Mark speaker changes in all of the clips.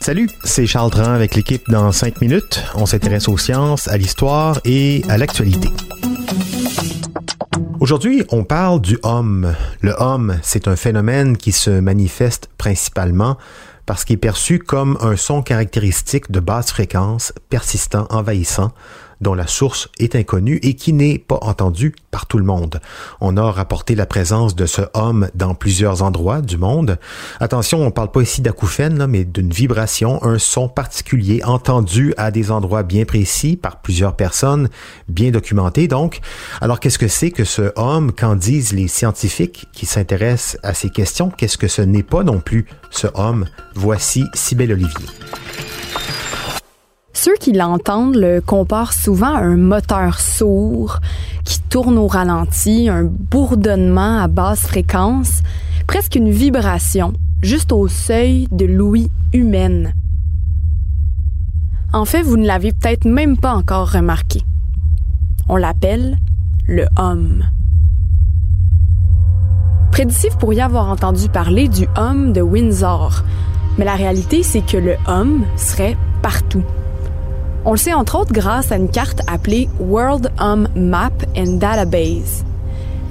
Speaker 1: Salut, c'est Charles Dran avec l'équipe dans 5 minutes. On s'intéresse aux sciences, à l'histoire et à l'actualité. Aujourd'hui, on parle du homme. Le homme, c'est un phénomène qui se manifeste principalement parce qu'il est perçu comme un son caractéristique de basse fréquence, persistant, envahissant, dont la source est inconnue et qui n'est pas entendu par tout le monde. On a rapporté la présence de ce homme dans plusieurs endroits du monde. Attention, on parle pas ici d'acouphène, mais d'une vibration, un son particulier entendu à des endroits bien précis par plusieurs personnes, bien documentés donc. Alors qu'est-ce que c'est que ce homme? Qu'en disent les scientifiques qui s'intéressent à ces questions? Qu'est-ce que ce n'est pas non plus ce homme? Voici Sybelle Olivier.
Speaker 2: Ceux qui l'entendent le comparent souvent à un moteur sourd qui tourne au ralenti, un bourdonnement à basse fréquence, presque une vibration, juste au seuil de l'ouïe humaine. En fait, vous ne l'avez peut-être même pas encore remarqué. On l'appelle le homme. Près d'ici, vous pourriez avoir entendu parler du homme de Windsor, mais la réalité, c'est que le homme serait partout. On le sait entre autres grâce à une carte appelée World Hum Map and Database.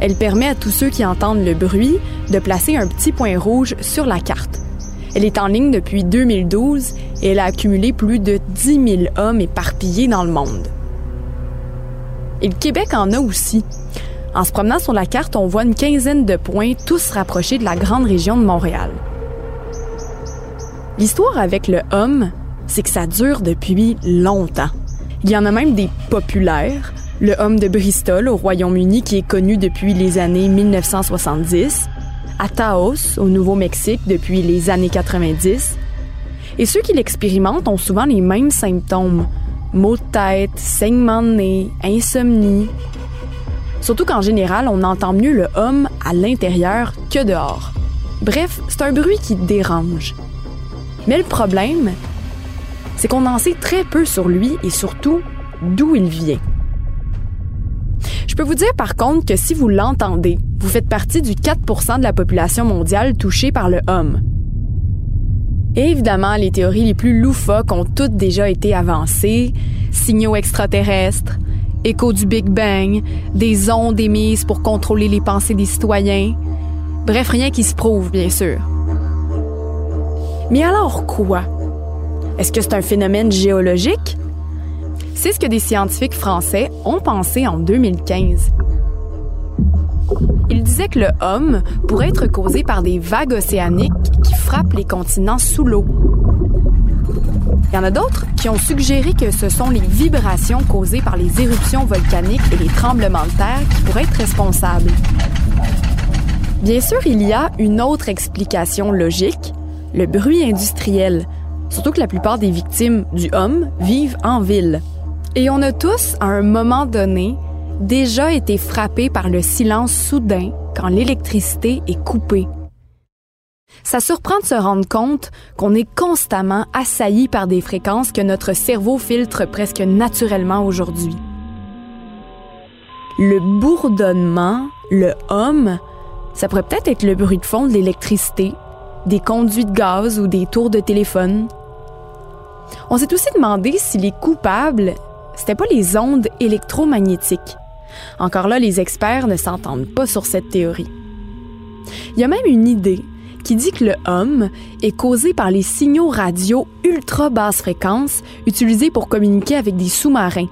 Speaker 2: Elle permet à tous ceux qui entendent le bruit de placer un petit point rouge sur la carte. Elle est en ligne depuis 2012 et elle a accumulé plus de 10 000 hommes éparpillés dans le monde. Et le Québec en a aussi. En se promenant sur la carte, on voit une quinzaine de points tous rapprochés de la grande région de Montréal. L'histoire avec le homme, c'est que ça dure depuis longtemps. Il y en a même des populaires. Le homme de Bristol au Royaume-Uni qui est connu depuis les années 1970, à Taos au Nouveau-Mexique depuis les années 90. Et ceux qui l'expérimentent ont souvent les mêmes symptômes. Maux de tête, saignement de nez, insomnie. Surtout qu'en général, on entend mieux le homme à l'intérieur que dehors. Bref, c'est un bruit qui dérange. Mais le problème, c'est qu'on en sait très peu sur lui et surtout d'où il vient. Je peux vous dire par contre que si vous l'entendez, vous faites partie du 4% de la population mondiale touchée par le homme. Et évidemment, les théories les plus loufoques ont toutes déjà été avancées. Signaux extraterrestres, écho du Big Bang, des ondes émises pour contrôler les pensées des citoyens. Bref, rien qui se prouve, bien sûr. Mais alors quoi? Est-ce que c'est un phénomène géologique? C'est ce que des scientifiques français ont pensé en 2015. Ils disaient que le homme pourrait être causé par des vagues océaniques qui frappent les continents sous l'eau. Il y en a d'autres qui ont suggéré que ce sont les vibrations causées par les éruptions volcaniques et les tremblements de terre qui pourraient être responsables. Bien sûr, il y a une autre explication logique, le bruit industriel, Surtout que la plupart des victimes du homme vivent en ville. Et on a tous, à un moment donné, déjà été frappés par le silence soudain quand l'électricité est coupée. Ça surprend de se rendre compte qu'on est constamment assailli par des fréquences que notre cerveau filtre presque naturellement aujourd'hui. Le bourdonnement, le homme, ça pourrait peut-être être le bruit de fond de l'électricité, des conduits de gaz ou des tours de téléphone, on s'est aussi demandé si les coupables, c'était pas les ondes électromagnétiques. Encore là, les experts ne s'entendent pas sur cette théorie. Il y a même une idée qui dit que le homme est causé par les signaux radio ultra basse fréquence utilisés pour communiquer avec des sous-marins.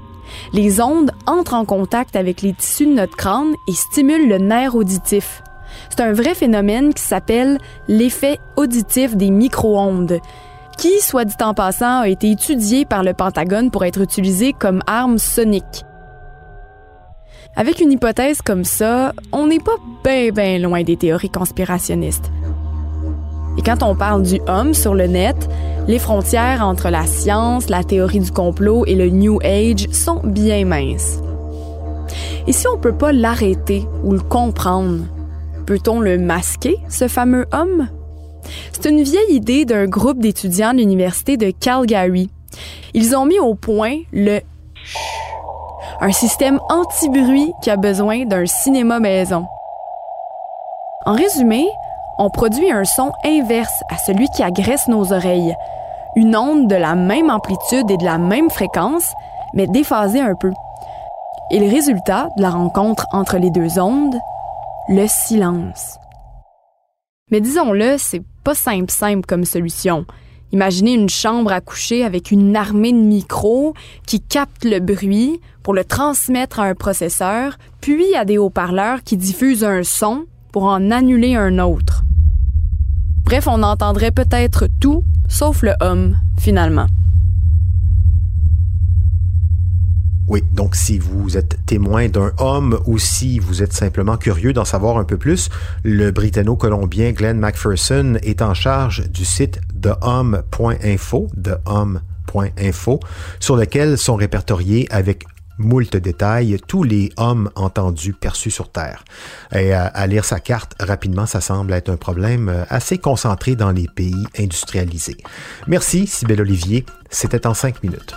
Speaker 2: Les ondes entrent en contact avec les tissus de notre crâne et stimulent le nerf auditif. C'est un vrai phénomène qui s'appelle l'effet auditif des micro-ondes qui, soit dit en passant, a été étudié par le Pentagone pour être utilisé comme arme sonique. Avec une hypothèse comme ça, on n'est pas bien bien loin des théories conspirationnistes. Et quand on parle du homme sur le net, les frontières entre la science, la théorie du complot et le New Age sont bien minces. Et si on peut pas l'arrêter ou le comprendre, peut-on le masquer, ce fameux homme? C'est une vieille idée d'un groupe d'étudiants de l'Université de Calgary. Ils ont mis au point le un système anti-bruit qui a besoin d'un cinéma maison. En résumé, on produit un son inverse à celui qui agresse nos oreilles. Une onde de la même amplitude et de la même fréquence, mais déphasée un peu. Et le résultat de la rencontre entre les deux ondes, le silence. Mais disons-le, c'est pas simple simple comme solution. Imaginez une chambre à coucher avec une armée de micros qui captent le bruit pour le transmettre à un processeur, puis à des haut-parleurs qui diffusent un son pour en annuler un autre. Bref, on entendrait peut-être tout sauf le homme, finalement.
Speaker 1: Oui, donc si vous êtes témoin d'un homme ou si vous êtes simplement curieux d'en savoir un peu plus, le britanno-colombien Glenn McPherson est en charge du site thehomme.info, thehomme.info, sur lequel sont répertoriés avec moult détails tous les hommes entendus perçus sur Terre. Et à, à, lire sa carte rapidement, ça semble être un problème euh, assez concentré dans les pays industrialisés. Merci, Sybelle Olivier. C'était en cinq minutes.